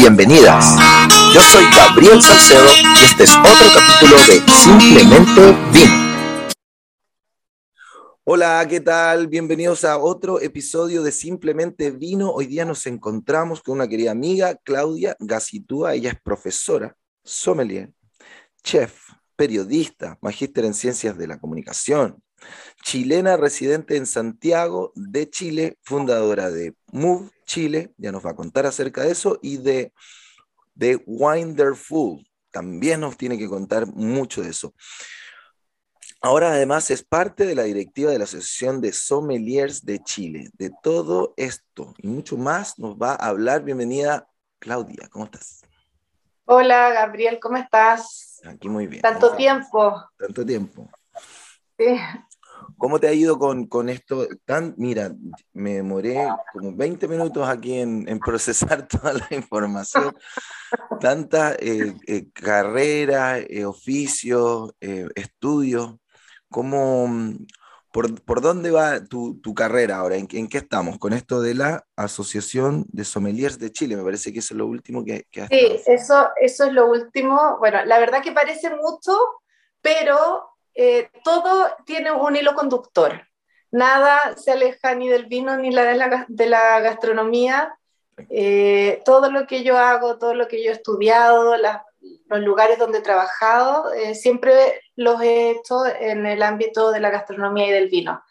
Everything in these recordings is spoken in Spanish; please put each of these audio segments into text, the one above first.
bienvenidas. Yo soy Gabriel Salcedo y este es otro capítulo de Simplemente Vino. Hola, ¿qué tal? Bienvenidos a otro episodio de Simplemente Vino. Hoy día nos encontramos con una querida amiga, Claudia Gacitúa. Ella es profesora, sommelier, chef, periodista, magíster en ciencias de la comunicación, chilena residente en Santiago de Chile, fundadora de Move Chile, ya nos va a contar acerca de eso, y de, de Winderful, también nos tiene que contar mucho de eso. Ahora además es parte de la directiva de la Asociación de Sommeliers de Chile. De todo esto y mucho más nos va a hablar. Bienvenida Claudia, ¿cómo estás? Hola Gabriel, ¿cómo estás? Aquí muy bien. Tanto tiempo. Tanto tiempo. Sí. ¿Cómo te ha ido con, con, esto? Tan, mira, me demoré como 20 minutos aquí en, en procesar toda la información. Tantas eh, eh, carreras, eh, oficios, estudios. ¿Cómo, por, por, dónde va tu, tu carrera ahora? ¿En, ¿En, qué estamos? Con esto de la Asociación de Sommeliers de Chile. Me parece que eso es lo último que, que has Sí, eso, eso es lo último. Bueno, la verdad que parece mucho, pero eh, todo tiene un hilo conductor. Nada se aleja ni del vino ni de, la, gastronomía. Eh, todo lo que yo hago, todo lo que yo he estudiado, los lugares donde he trabajado, eh, siempre los he hecho en el ámbito de la gastronomía y del vino.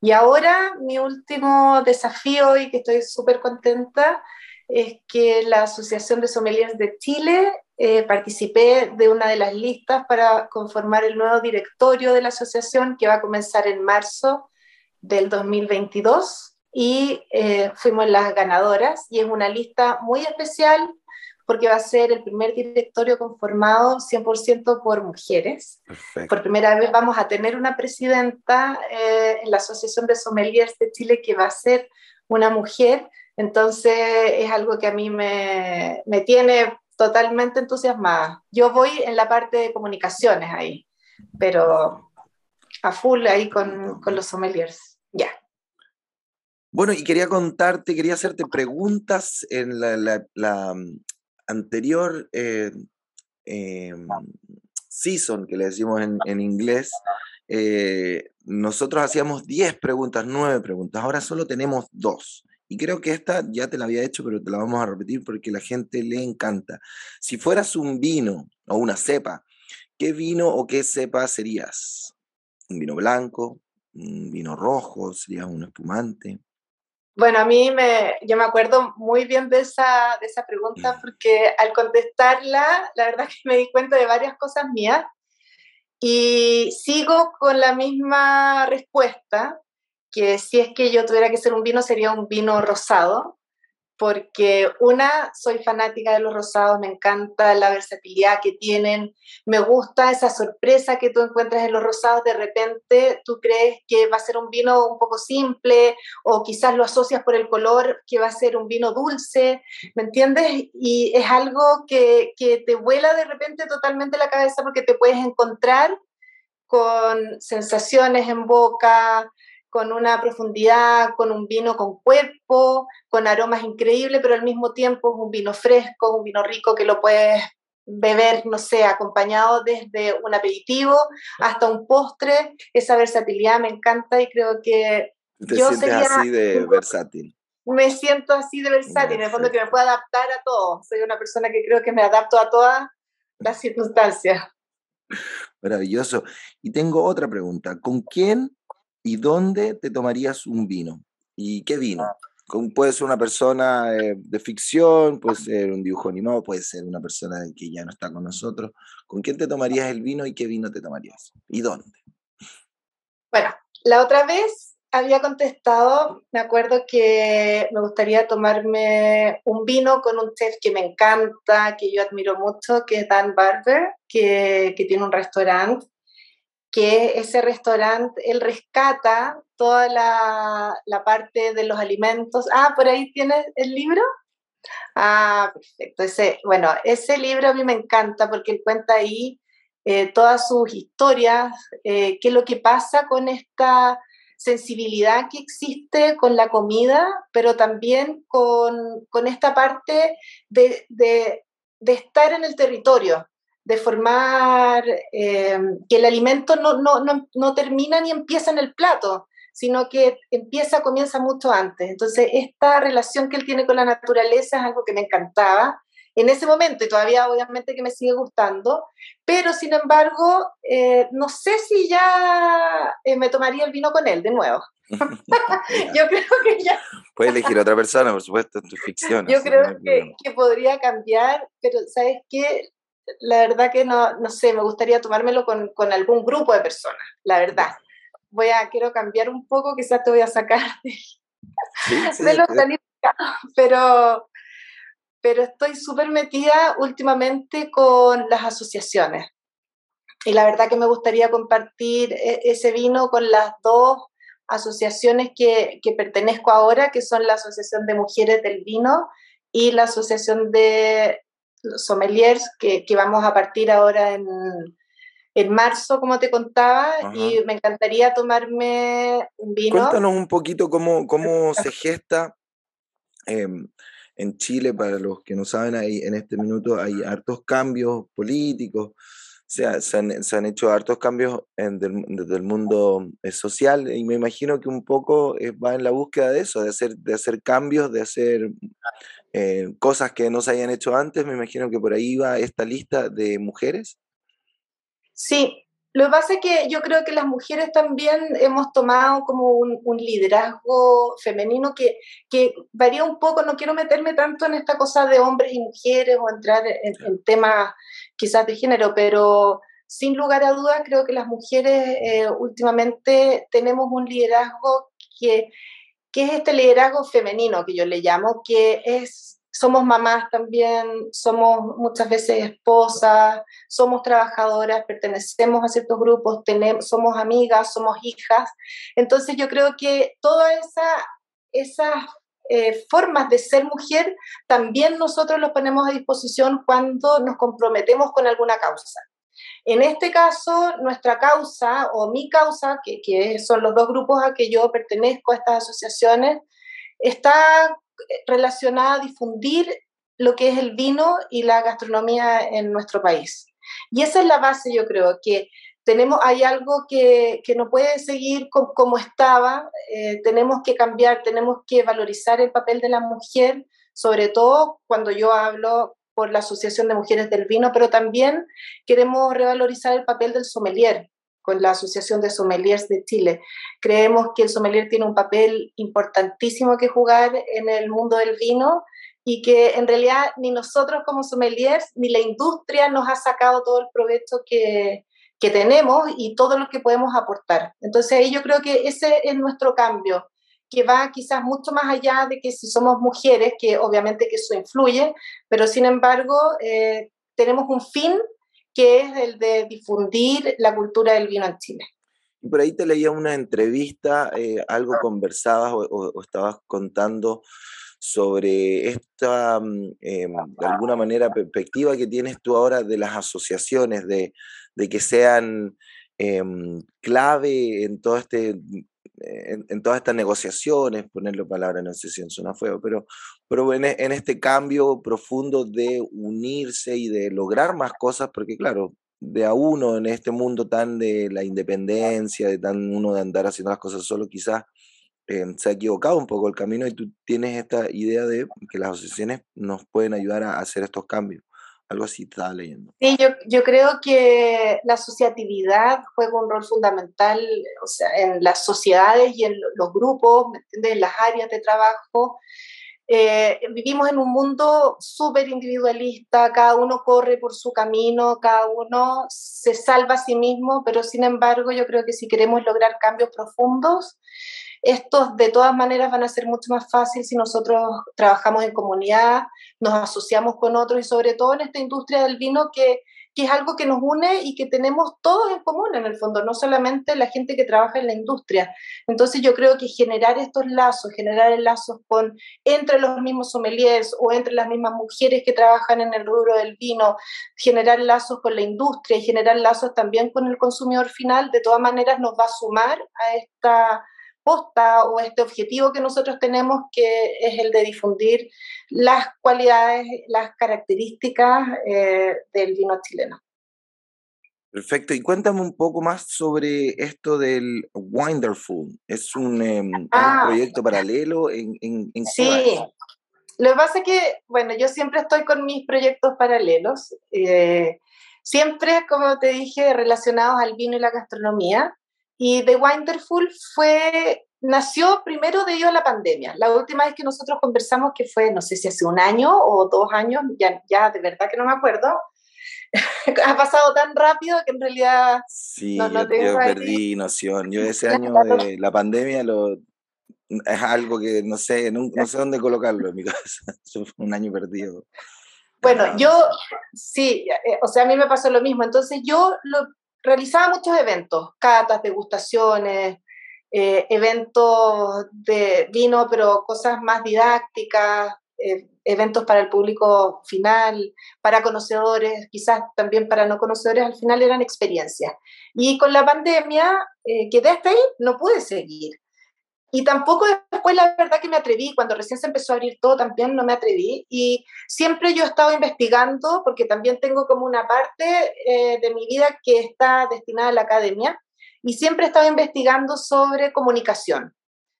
Y ahora mi último desafío y que estoy súper contenta es que la Asociación de Sommeliers de Chile eh, participé de una de las listas para conformar el nuevo directorio de la asociación que va a comenzar en marzo del 2022 y eh, fuimos las ganadoras y es una lista muy especial porque va a ser el primer directorio conformado 100% por mujeres. Perfecto. Por primera vez vamos a tener una presidenta eh, en la Asociación de Sommeliers de Chile que va a ser una mujer, entonces es algo que a mí me, me tiene totalmente entusiasmada. Yo voy en la parte de comunicaciones ahí, pero a full ahí con, con los sommeliers. Ya. Bueno, y quería contarte, quería hacerte preguntas en la, mm, anterior eh, eh, season, que le decimos en, inglés. Eh, nosotros hacíamos 10 preguntas, 9 preguntas, ahora solo tenemos dos. Y creo que esta ya te la había hecho, pero te la vamos a repetir porque la gente le encanta. Si fueras un vino o una cepa, ¿qué vino o qué cepa serías? ¿Un vino blanco? ¿Un vino rojo? ¿Serías un espumante? Bueno, a mí me, yo me acuerdo muy bien de esa, de esa pregunta porque al contestarla, la verdad que me di cuenta de varias cosas mías y sigo con la misma respuesta, que si es que yo tuviera que ser un vino, sería un vino rosado, porque una, soy fanática de los rosados, me encanta la versatilidad que tienen, me gusta esa sorpresa que tú encuentras en los rosados, de repente tú crees que va a ser un vino un poco simple o quizás lo asocias por el color que va a ser un vino dulce, ¿me entiendes? Y es algo que, que te vuela de repente totalmente la cabeza porque te puedes encontrar con sensaciones en boca, con una profundidad, con un vino con cuerpo, con aromas increíbles, pero al mismo tiempo es un vino fresco, un vino rico que lo puedes beber, no sé, acompañado desde un aperitivo hasta un postre. Esa versatilidad me encanta y creo que ¿Te yo sería así de versátil. Me siento así de versátil, en el fondo que me puedo adaptar a todo. Soy una persona que creo que me adapto a todas las circunstancias. Maravilloso. Y tengo otra pregunta. ¿Con quién ¿Y dónde te tomarías un vino? ¿Y qué vino? Puede ser una persona eh, de ficción, puede ser un dibujo animado, puede ser una persona que ya no está con nosotros. ¿Con quién te tomarías el vino y qué vino te tomarías? ¿Y dónde? Bueno, la otra vez había contestado, me acuerdo que me gustaría tomarme un vino con un chef que me encanta, que yo admiro mucho, que es Dan Barber, que, que tiene un restaurante que ese restaurante, él rescata toda la, la, parte de los alimentos. Ah, por ahí tienes el libro. Ah, perfecto. Ese, bueno, ese libro a mí me encanta porque él cuenta ahí eh, todas sus historias, eh, qué es lo que pasa con esta sensibilidad que existe con la comida, pero también con, esta parte de, estar en el territorio, de formar eh, que el alimento no, no, termina ni empieza en el plato, sino que empieza, comienza mucho antes. Entonces, esta relación que él tiene con la naturaleza es algo que me encantaba en ese momento y todavía obviamente que me sigue gustando, pero sin embargo, eh, no sé si ya eh, me tomaría el vino con él de nuevo. Yo creo que ya... Puedes elegir a otra persona, por supuesto, en tu ficción. Yo creo que, que, podría cambiar, pero ¿sabes qué? La verdad que no, no sé, me gustaría tomármelo con, con algún grupo de personas, la verdad. Voy a, quiero cambiar un poco, quizás te voy a sacar de, sí, de los pero pero estoy súper metida últimamente con las asociaciones. Y la verdad que me gustaría compartir e, ese vino con las dos asociaciones que, que pertenezco ahora, que son la Asociación de Mujeres del Vino y la Asociación de Sommeliers, que, que vamos a partir ahora en, en marzo, como te contaba, y me encantaría tomarme un vino. Cuéntanos un poquito cómo, cómo se gesta eh, en Chile, para los que no saben, hay, en este minuto hay hartos cambios políticos, se, han, se han, hecho hartos cambios en, desde el mundo eh, social y me imagino que un poco eh, va en la búsqueda de eso, de hacer, de hacer cambios, de hacer eh, cosas que no se hayan hecho antes. Me imagino que por ahí va esta lista de mujeres. Sí, lo que pasa es que yo creo que las mujeres también hemos tomado como un, liderazgo femenino que, que, varía un poco, no quiero meterme tanto en esta cosa de hombres y mujeres o entrar en, temas quizás de género, pero sin lugar a dudas creo que las mujeres eh, últimamente tenemos un liderazgo que, que es este liderazgo femenino que yo le llamo, que es somos mamás también, somos muchas veces esposas, somos trabajadoras, pertenecemos a ciertos grupos, tenemos, somos amigas, somos hijas. Entonces yo creo que todas esa, esas eh, formas de ser mujer también nosotros los ponemos a disposición cuando nos comprometemos con alguna causa. En este caso, nuestra causa o mi causa, que, que son los dos grupos a que yo pertenezco a estas asociaciones, está relacionada a difundir lo que es el vino y la gastronomía en nuestro país. Y esa es la base, yo creo, que tenemos, hay algo que, que no puede seguir como estaba, eh, tenemos que cambiar, tenemos que valorizar el papel de la mujer, sobre todo cuando yo hablo por la Asociación de Mujeres del Vino, pero también queremos revalorizar el papel del sommelier, con la Asociación de Sommeliers de Chile. Creemos que el sommelier tiene un papel importantísimo que jugar en el mundo del vino y que en realidad ni nosotros como sommeliers ni la industria nos ha sacado todo el provecho que, que tenemos y todo lo que podemos aportar. Entonces ahí yo creo que ese es nuestro cambio, que va quizás mucho más allá de que si somos mujeres, que obviamente que eso influye, pero sin embargo eh, tenemos un fin que es el de difundir la cultura del vino en Chile. Y por ahí te leía una entrevista, eh, algo conversabas o, estabas contando sobre esta, em, de alguna manera, perspectiva que tienes tú ahora de las asociaciones, de, de que sean em, clave en todo este en, todas estas negociaciones, ponerle palabra, en suena feo, pero, pero en, en, este cambio profundo de unirse y de lograr más cosas, porque claro, de a uno en este mundo tan de la independencia, de tan uno de andar haciendo las cosas solo, quizás eh, se ha equivocado un poco el camino y tú tienes esta idea de que las asociaciones nos pueden ayudar a hacer estos cambios. Algo así estaba leyendo. Sí, yo, yo creo que la asociatividad juega un rol fundamental o sea, en las sociedades y en los grupos, en las áreas de trabajo. Eh, vivimos en un mundo súper individualista, cada uno corre por su camino, cada uno se salva a sí mismo, pero sin embargo yo creo que si queremos lograr cambios profundos, estos de todas maneras van a ser mucho más fácil si nosotros trabajamos en comunidad, nos asociamos con otros y sobre todo en esta industria del vino que, que es algo que nos une y que tenemos todos en común en el fondo, no solamente la gente que trabaja en la industria. Entonces yo creo que generar estos lazos, generar lazos con entre los mismos sommeliers o entre las mismas mujeres que trabajan en el rubro del vino, generar lazos con la industria y generar lazos también con el consumidor final, de todas maneras nos va a sumar a esta posta o este objetivo que nosotros tenemos, que es el de difundir las cualidades, las características eh, del vino chileno. Perfecto, y cuéntame un poco más sobre esto del Wonderful. Es un, em, ah. proyecto paralelo en, en, Sí, lo que pasa es que, bueno, yo siempre estoy con mis proyectos paralelos, eh, siempre, como te dije, relacionados al vino y la gastronomía. Y The Wonderful fue, nació primero debido a la pandemia. La última vez que nosotros conversamos, que fue, no sé si hace un año o dos años, ya, ya de verdad que no me acuerdo, ha pasado tan rápido que en realidad sí, no, yo, perdí noción. Yo ese año de la pandemia lo, es algo que no sé, no, sé dónde colocarlo en mi casa. fue un año perdido. Bueno, yo sí, eh, o sea, a mí me pasó lo mismo. Entonces yo lo, realizaba muchos eventos, catas, degustaciones, eh, eventos de vino, pero cosas más didácticas, eh, eventos para el público final, para conocedores, quizás también para no conocedores, al final eran experiencias. Y con la pandemia eh, quedé hasta ahí, no pude seguir. Y tampoco después la verdad que me atreví, cuando recién se empezó a abrir todo también no me atreví. Y siempre yo he estado investigando, porque también tengo como una parte eh, de mi vida que está destinada a la academia, y siempre he estado investigando sobre comunicación.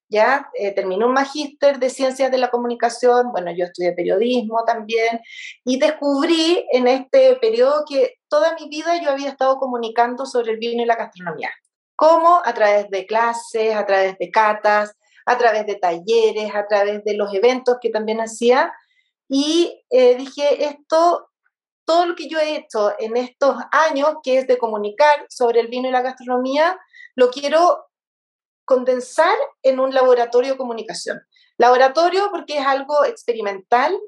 ¿ya? Eh, terminé un magíster de ciencias de la comunicación, bueno, yo estudié periodismo también, y descubrí en este periodo que toda mi vida yo había estado comunicando sobre el vino y la gastronomía. ¿Cómo? A través de clases, a través de catas, a través de talleres, a través de los eventos que también hacía. Y eh, dije, esto, todo lo que yo he hecho en estos años, que es de comunicar sobre el vino y la gastronomía, lo quiero condensar en un laboratorio de comunicación. Laboratorio porque es algo experimental,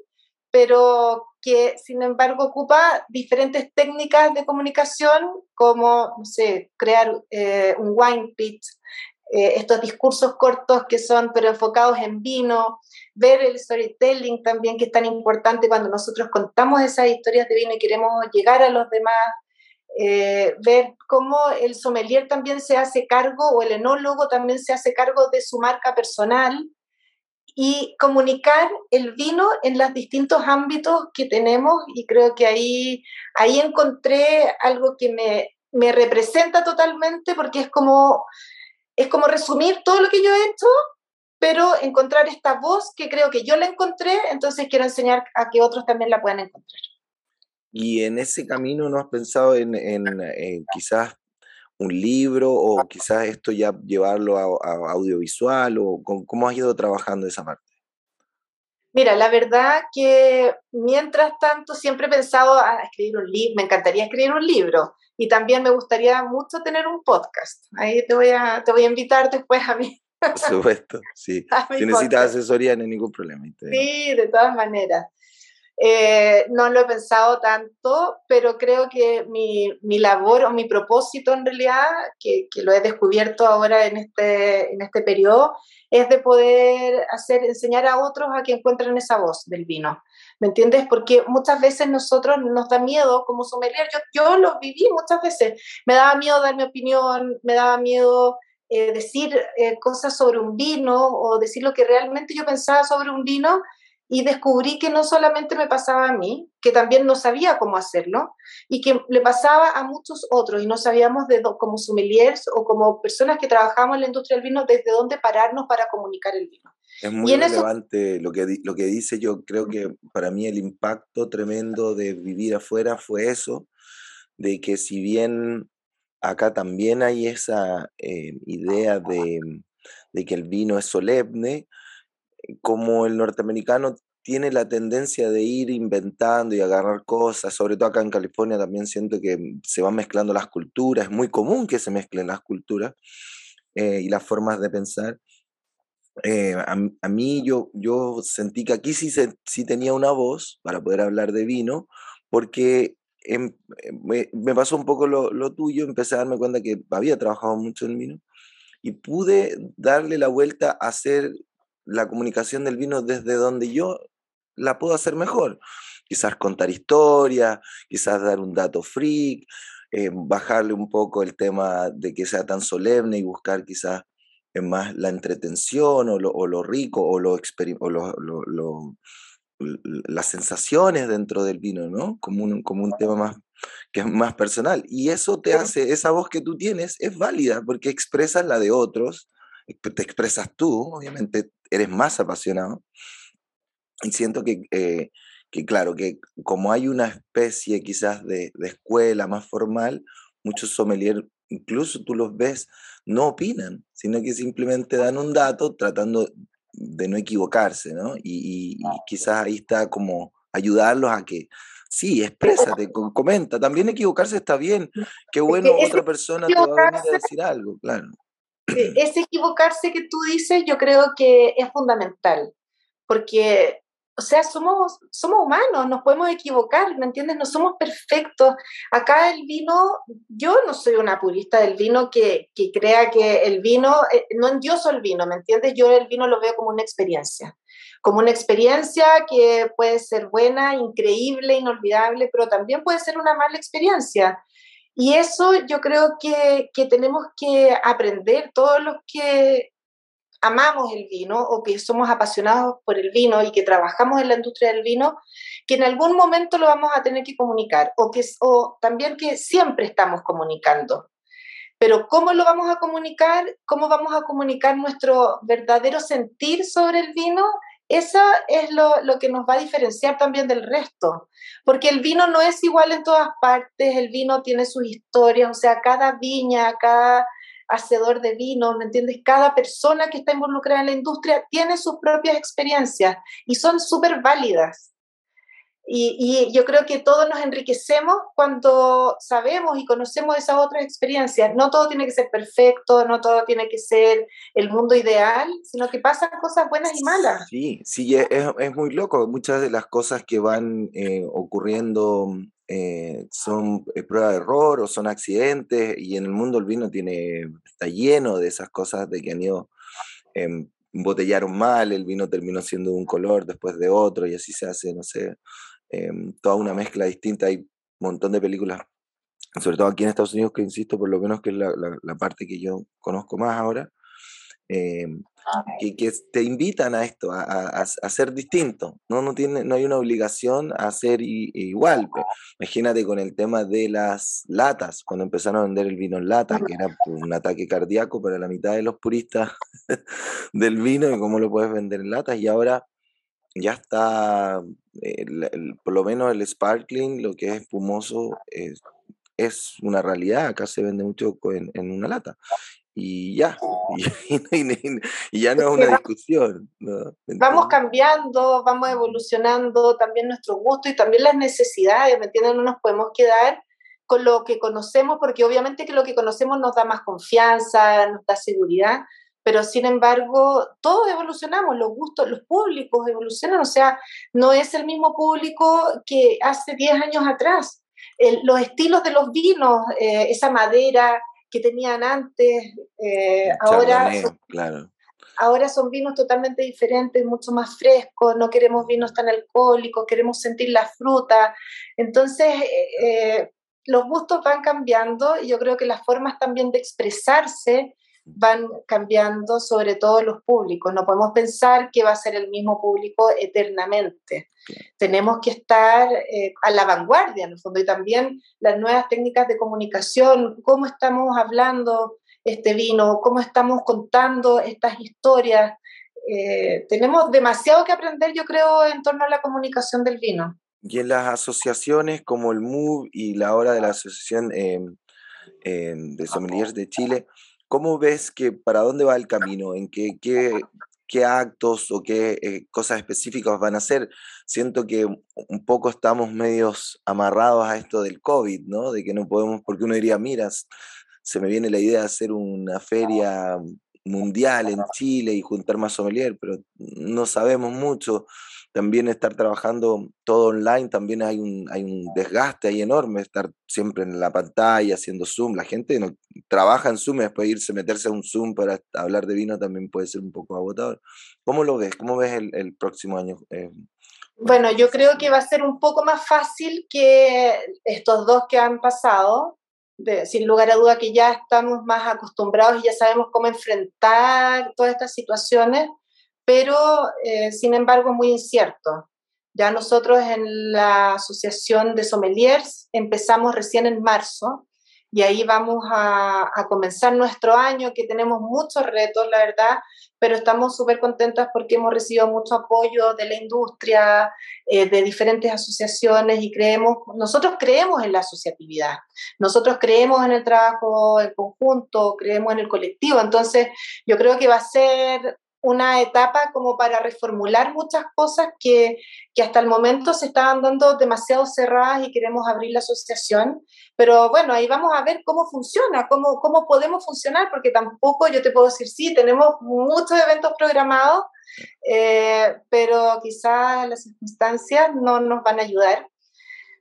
pero que sin embargo ocupa diferentes técnicas de comunicación, como, no sé, crear eh, un wine pitch, eh, estos discursos cortos que son pero enfocados en vino, ver el storytelling también, que es tan importante cuando nosotros contamos esas historias de vino y queremos llegar a los demás, eh, ver cómo el sommelier también se hace cargo o el enólogo también se hace cargo de su marca personal y comunicar el vino en los distintos ámbitos que tenemos y creo que ahí, ahí encontré algo que me, me representa totalmente porque es como, es como resumir todo lo que yo he hecho pero encontrar esta voz que creo que yo la encontré, entonces quiero enseñar a que otros también la puedan encontrar. Y en ese camino no has pensado en, quizás un libro o quizás esto ya llevarlo a, audiovisual o cómo has ido trabajando esa parte? Mira, la verdad que mientras tanto siempre he pensado a escribir un libro, me encantaría escribir un libro y también me gustaría mucho tener un podcast. Ahí te voy a, te voy a invitar después a mí. Por supuesto, sí. Si necesitas asesoría, no hay ningún problema. Sí, de todas maneras. Eh, no lo he pensado tanto, pero creo que mi, mi labor o mi propósito en realidad, que, que, lo he descubierto ahora en este, en este periodo, es de poder hacer, enseñar a otros a que encuentren esa voz del vino. ¿Me entiendes? Porque muchas veces nosotros nos da miedo como sommelier, yo, yo lo viví muchas veces, me daba miedo dar mi opinión, me daba miedo eh, decir eh, cosas sobre un vino o decir lo que realmente yo pensaba sobre un vino y descubrí que no solamente me pasaba a mí, que también no sabía cómo hacerlo y que le pasaba a muchos otros y no sabíamos de como sommeliers o como personas que trabajamos en la industria del vino desde dónde pararnos para comunicar el vino. Es muy relevante lo, que, lo que dice, yo creo que para mí el impacto tremendo de vivir afuera fue eso, de que si bien acá también hay esa eh, idea de, de que el vino es solemne, como el norteamericano tiene la tendencia de ir inventando y agarrar cosas, sobre todo acá en California también siento que se van mezclando las culturas, es muy común que se mezclen las culturas eh, y las formas de pensar. Eh, a, mí yo, yo sentí que aquí sí, sí tenía una voz para poder hablar de vino, porque em, me, pasó un poco lo, lo, tuyo, empecé a darme cuenta que había trabajado mucho en vino y pude darle la vuelta a hacer la comunicación del vino desde donde yo la puedo hacer mejor. Quizás contar historias, quizás dar un dato freak, eh, bajarle un poco el tema de que sea tan solemne y buscar quizás más la entretención o lo, o lo rico o, lo, o lo, las sensaciones dentro del vino, ¿no? Como un, como un tema más que es más personal. Y eso te hace, esa voz que tú tienes es válida porque expresas la de otros, te expresas tú, obviamente eres más apasionado. Y siento que, eh, que claro, que como hay una especie quizás de, de escuela más formal, muchos sommeliers, incluso tú los ves, no opinan, sino que simplemente dan un dato tratando de no equivocarse, ¿no? Y, y, quizás ahí está como ayudarlos a que, sí, exprésate, comenta, también equivocarse está bien, qué bueno otra persona te va a venir a decir algo, claro. Ese equivocarse que tú dices yo creo que es fundamental, porque o sea, somos, somos humanos, nos podemos equivocar, ¿me entiendes? No somos perfectos. Acá el vino, yo no soy una purista del vino que, que crea que el vino, eh, no endioso el vino, ¿me entiendes? Yo el vino lo veo como una experiencia, como una experiencia que puede ser buena, increíble, inolvidable, pero también puede ser una mala experiencia. Y eso yo creo que, que tenemos que aprender todos los que amamos el vino o que somos apasionados por el vino y que trabajamos en la industria del vino, que en algún momento lo vamos a tener que comunicar o, que, o también que siempre estamos comunicando. Pero ¿cómo lo vamos a comunicar? ¿Cómo vamos a comunicar nuestro verdadero sentir sobre el vino? Eso es lo, lo, que nos va a diferenciar también del resto, porque el vino no es igual en todas partes, el vino tiene sus historias, o sea, cada viña, cada hacedor de vino, ¿me entiendes? Cada persona que está involucrada en la industria tiene sus propias experiencias y son súper válidas. Y, yo creo que todos nos enriquecemos cuando sabemos y conocemos esas otras experiencias. No todo tiene que ser perfecto, no todo tiene que ser el mundo ideal, sino que pasan cosas buenas y malas. Sí, sí, es, es muy loco. Muchas de las cosas que van eh, ocurriendo eh, son eh, prueba de error o son accidentes y en el mundo el vino tiene, está lleno de esas cosas de que han ido, eh, embotellaron mal, el vino terminó siendo un color después de otro y así se hace, no sé, em, toda una mezcla distinta. Hay un montón de películas, sobre todo aquí en Estados Unidos, que insisto, por lo menos que es la, la parte que yo conozco más ahora, em, que, te invitan a esto, a, a, ser distinto. ¿no? No, tiene, no hay una obligación a ser igual. Imagínate con el tema de las latas, cuando empezaron a vender el vino en lata, que era un ataque cardíaco para la mitad de los puristas del vino y cómo lo puedes vender en latas. Y ahora ya está, eh, por lo menos el sparkling, lo que es espumoso, es, es una realidad. Acá se vende mucho en, en una lata y ya, y, ya no es una discusión. Vamos cambiando, vamos evolucionando también nuestro gusto y también las necesidades, ¿me entiendes? No nos podemos quedar con lo que conocemos, porque obviamente que lo que conocemos nos da más confianza, nos da seguridad, pero sin embargo, todos evolucionamos, los gustos, los públicos evolucionan, o sea, no es el mismo público que hace 10 años atrás. los estilos de los vinos, eh, esa madera, que tenían antes, eh, ahora, son, claro. ahora son vinos totalmente diferentes, mucho más frescos, no queremos vinos tan alcohólicos, queremos sentir la fruta. Entonces, eh, los gustos van cambiando y yo creo que las formas también de expresarse van cambiando sobre todo los públicos. No podemos pensar que va a ser el mismo público eternamente. Tenemos que estar eh, a la vanguardia, en el fondo, y también las nuevas técnicas de comunicación, cómo estamos hablando este vino, cómo estamos contando estas historias. Eh, tenemos demasiado que aprender, yo creo, en torno a la comunicación del vino. Y en las asociaciones como el MUV y la hora de la Asociación em, em, de Sommeliers de Chile, ¿Cómo ves que para dónde va el camino? ¿En qué, qué, qué actos o qué eh, cosas específicas van a hacer? Siento que un poco estamos medios amarrados a esto del COVID, ¿no? De que no podemos, porque uno diría, mira, se me viene la idea de hacer una feria mundial en Chile y juntar más sommelier, pero no sabemos mucho también estar trabajando todo online, también hay un, hay un desgaste ahí enorme, estar siempre en la pantalla haciendo Zoom. La gente no trabaja en Zoom y después irse, meterse a un Zoom para hablar de vino también puede ser un poco agotador. ¿Cómo lo ves? ¿Cómo ves el, el próximo año? Eh, bueno, yo creo que va a ser un poco más fácil que estos dos que han pasado, sin lugar a duda que ya estamos más acostumbrados y ya sabemos cómo enfrentar todas estas situaciones, pero eh, sin embargo muy incierto. Ya nosotros en la Asociación de Sommeliers empezamos recién en marzo y ahí vamos a, comenzar nuestro año, que tenemos muchos retos, la verdad, pero estamos súper contentas porque hemos recibido mucho apoyo de la industria, eh, de diferentes asociaciones y creemos, nosotros creemos en la asociatividad, nosotros creemos en el trabajo en conjunto, creemos en el colectivo, entonces yo creo que va a ser una etapa como para reformular muchas cosas que, que, hasta el momento se estaban dando demasiado cerradas y queremos abrir la asociación. Pero bueno, ahí vamos a ver cómo funciona, cómo, cómo podemos funcionar, porque tampoco yo te puedo decir, sí, tenemos muchos eventos programados, eh, pero quizás las circunstancias no nos van a ayudar.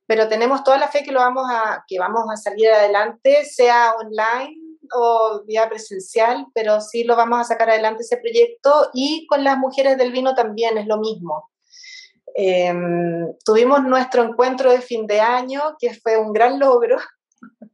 Pero tenemos toda la fe que, lo vamos a, que vamos a salir adelante, sea online o vía presencial, pero sí lo vamos a sacar adelante ese proyecto y con las mujeres del vino también es lo mismo. Em, tuvimos nuestro encuentro de fin de año, que fue un gran logro,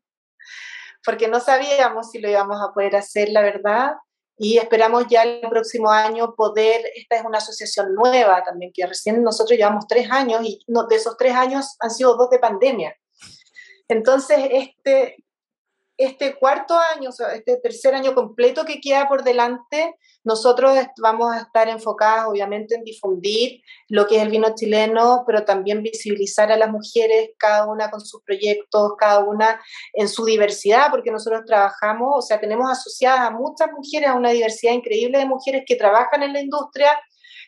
porque no sabíamos si lo íbamos a poder hacer, la verdad, y esperamos ya el próximo año poder, esta es una asociación nueva también, que recién nosotros llevamos tres años y de esos tres años han sido dos de pandemia. Entonces, este, este cuarto año, este tercer año completo que queda por delante, nosotros vamos a estar enfocados obviamente en difundir lo que es el vino chileno, pero también visibilizar a las mujeres, cada una con sus proyectos, cada una en su diversidad, porque nosotros trabajamos, o sea, tenemos asociadas a muchas mujeres, a una diversidad increíble de mujeres que trabajan en la industria,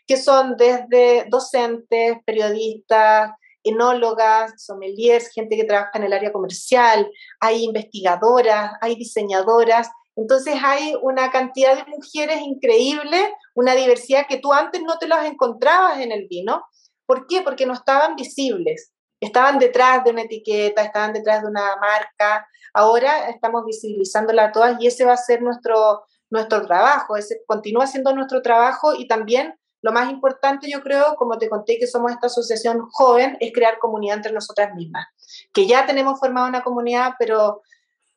que son desde docentes, periodistas, enólogas, sommeliers, gente que trabaja en el área comercial, hay investigadoras, hay diseñadoras. Entonces hay una cantidad de mujeres increíble, una diversidad que tú antes no te las encontrabas en el vino. ¿Por qué? Porque no estaban visibles. Estaban detrás de una etiqueta, estaban detrás de una marca. Ahora estamos visibilizándola a todas y ese va a ser nuestro, nuestro trabajo, ese continúa siendo nuestro trabajo y también lo más importante, yo creo, como te conté que somos esta asociación joven, es crear comunidad entre nosotras mismas. Que ya tenemos formada una comunidad, pero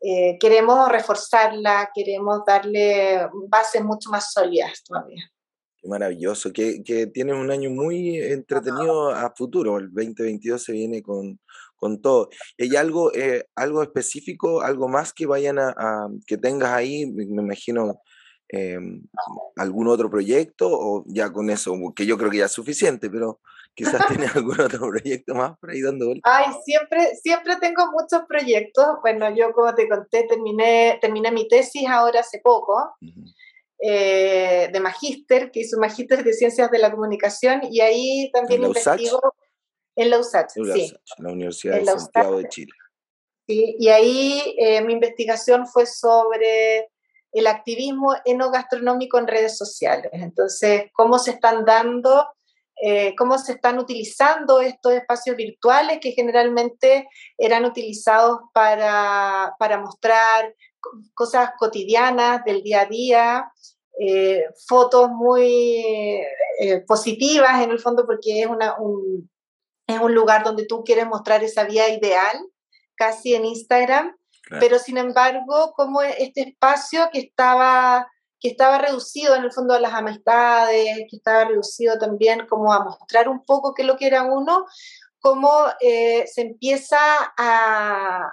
eh, queremos reforzarla, queremos darle bases mucho más sólidas todavía. Qué maravilloso, que, que tienes un año muy entretenido a futuro. El 2022 se viene con, con todo. ¿Hay algo, eh, algo específico, algo más que vayan a, a, que tengas ahí? Me imagino Em, algún otro proyecto o ya con eso, que yo creo que ya es suficiente, pero quizás tienes algún otro proyecto más por ahí dando vueltas. Ay, siempre, siempre tengo muchos proyectos. Bueno, yo como te conté, terminé, terminé mi tesis ahora hace poco. Eh, de magíster, que hice un magíster de ciencias de la comunicación y ahí también investigo en la USACH, sí. la Universidad de Santiago de Chile. Sí, y ahí eh, mi investigación fue sobre el activismo enogastronómico en redes sociales. Entonces, cómo se están dando, eh, cómo se están utilizando estos espacios virtuales que generalmente eran utilizados para, mostrar cosas cotidianas del día a día, eh, fotos muy eh, positivas en el fondo porque es, un, es un lugar donde tú quieres mostrar esa vía ideal, casi en Instagram, pero sin embargo, como este espacio que estaba, que estaba reducido en el fondo a las amistades, que estaba reducido también como a mostrar un poco qué es lo que era uno, cómo eh, se empieza a,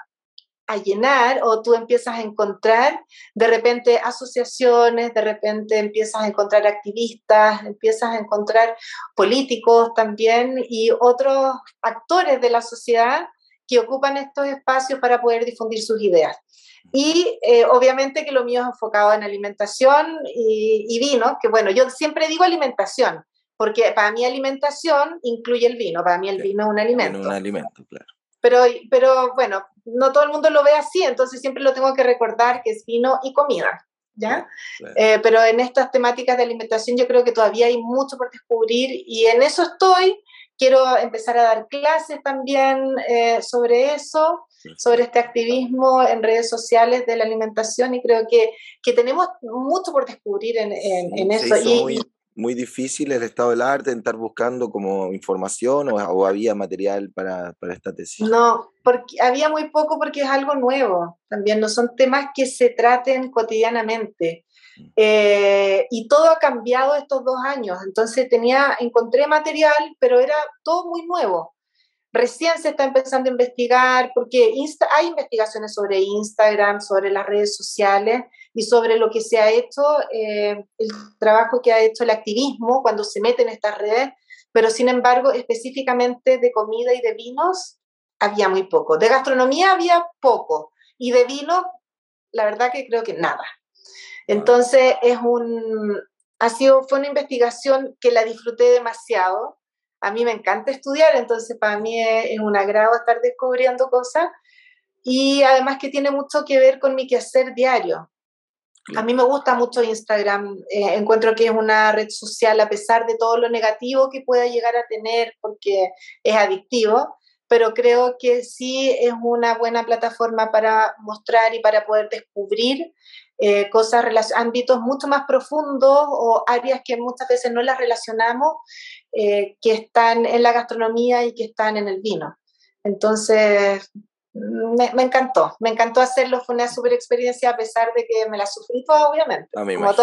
a llenar o tú empiezas a encontrar de repente asociaciones, de repente empiezas a encontrar activistas, empiezas a encontrar políticos también y otros actores de la sociedad que ocupan estos espacios para poder difundir sus ideas. Y eh, obviamente que lo mío es enfocado en alimentación y, vino, que bueno, yo siempre digo alimentación, porque para mí alimentación incluye el vino, para mí el vino es un alimento. un alimento, claro. Pero, pero bueno, no todo el mundo lo ve así, entonces siempre lo tengo que recordar que es vino y comida. ¿Ya? Eh, pero en estas temáticas de alimentación yo creo que todavía hay mucho por descubrir y en eso estoy quiero empezar a dar clases también eh, sobre eso, sobre este activismo en redes sociales de la alimentación y creo que, que tenemos mucho por descubrir en, en, eso. Y, muy, muy difícil el estado del arte, estar buscando como información o, había material para, para, esta tesis? No, porque había muy poco porque es algo nuevo. También no son temas que se traten cotidianamente. Mm. Eh, y todo ha cambiado estos dos años. Entonces tenía, encontré material, pero era todo muy nuevo. Recién se está empezando a investigar porque hay investigaciones sobre Instagram, sobre las redes sociales y sobre lo que se ha hecho, eh, el trabajo que ha hecho el activismo cuando se mete en estas redes, pero sin embargo, específicamente de comida y de vinos, había muy poco. De gastronomía había poco y de vino, la verdad que creo que nada. Entonces, es un, ha sido, fue una investigación que la disfruté demasiado a mí me encanta estudiar, entonces para mí es, un agrado estar descubriendo cosas y además que tiene mucho que ver con mi quehacer diario. A mí me gusta mucho Instagram, eh, encuentro que es una red social a pesar de todo lo negativo que pueda llegar a tener porque es adictivo, pero creo que sí es una buena plataforma para mostrar y para poder descubrir eh, cosas, ámbitos mucho más profundos o áreas que muchas veces no las relacionamos, eh, que están en la gastronomía y que están en el vino. Entonces, me, encantó, me encantó hacerlo, fue una super experiencia a pesar de que me la sufrí toda, obviamente. Ah, como,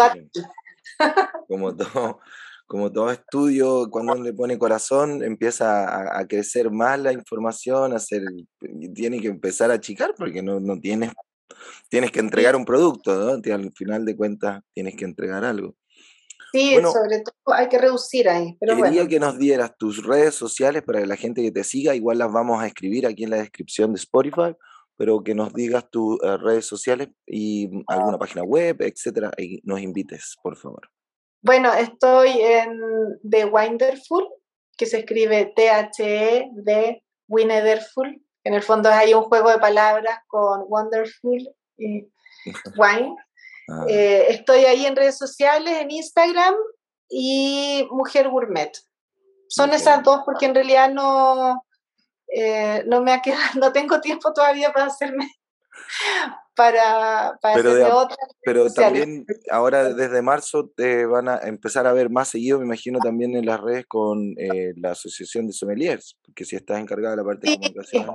como, todo, como todo estudio, cuando uno le pone corazón, empieza a, crecer más la información, a hacer, tiene que empezar a achicar porque no, no tienes tienes que entregar un producto, ¿no? Al final de cuentas tienes que entregar algo. Sí, sobre todo hay que reducir ahí. Pero quería que nos dieras tus redes sociales para que la gente que te siga, igual las vamos a escribir aquí en la descripción de Spotify, pero que nos digas tus eh, redes sociales y alguna página web, etcétera, y nos invites, por favor. Bueno, estoy en The Wonderful, que se escribe T-H-E de Winederful, en el fondo hay un juego de palabras con Wonderful y Wine. Ah. Eh, estoy ahí en redes sociales, en Instagram y Mujer Gourmet. Son esas dos porque en realidad no, eh, no me ha quedado, no tengo tiempo todavía para hacerme para, para pero, otra pero también ahora desde marzo te van a empezar a ver más seguido, me imagino también en las redes con eh, la Asociación de Sommeliers, porque si estás encargada de la parte de comunicación.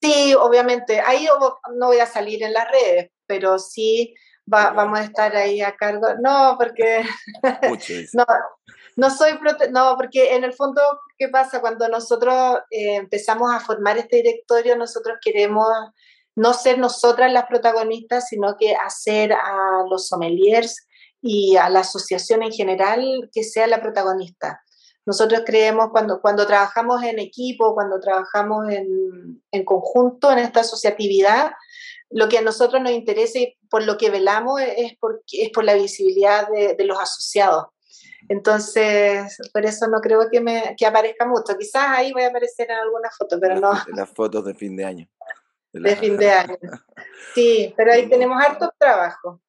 Sí, obviamente, ahí no voy a salir en las redes, pero sí vamos a estar ahí a cargo. No, porque no, no soy no, porque en el fondo, ¿qué pasa? Cuando nosotros eh, empezamos a formar este directorio, nosotros queremos no ser nosotras las protagonistas, sino que hacer a los sommeliers y a la asociación en general que sea la protagonista. Nosotros creemos cuando, cuando trabajamos en equipo, cuando trabajamos en, en conjunto, en esta asociatividad, lo que a nosotros nos interesa y por lo que velamos es por, es por la visibilidad de, de los asociados. Entonces, por eso no creo que, me, que aparezca mucho. Quizás ahí voy a aparecer en alguna foto, pero no. Las fotos de fin de año. De, fin de año. Sí, pero ahí tenemos harto trabajo.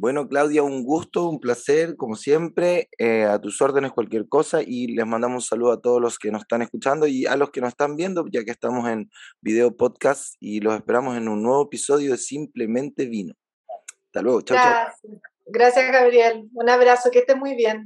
Bueno, Claudia, un gusto, un placer, como siempre, eh, a tus órdenes cualquier cosa y les mandamos un saludo a todos los que nos están escuchando y a los que nos están viendo, ya que estamos en video podcast y los esperamos en un nuevo episodio de Simplemente Vino. Hasta luego, chao, Gracias. Gracias, Gabriel. Un abrazo, que esté muy bien.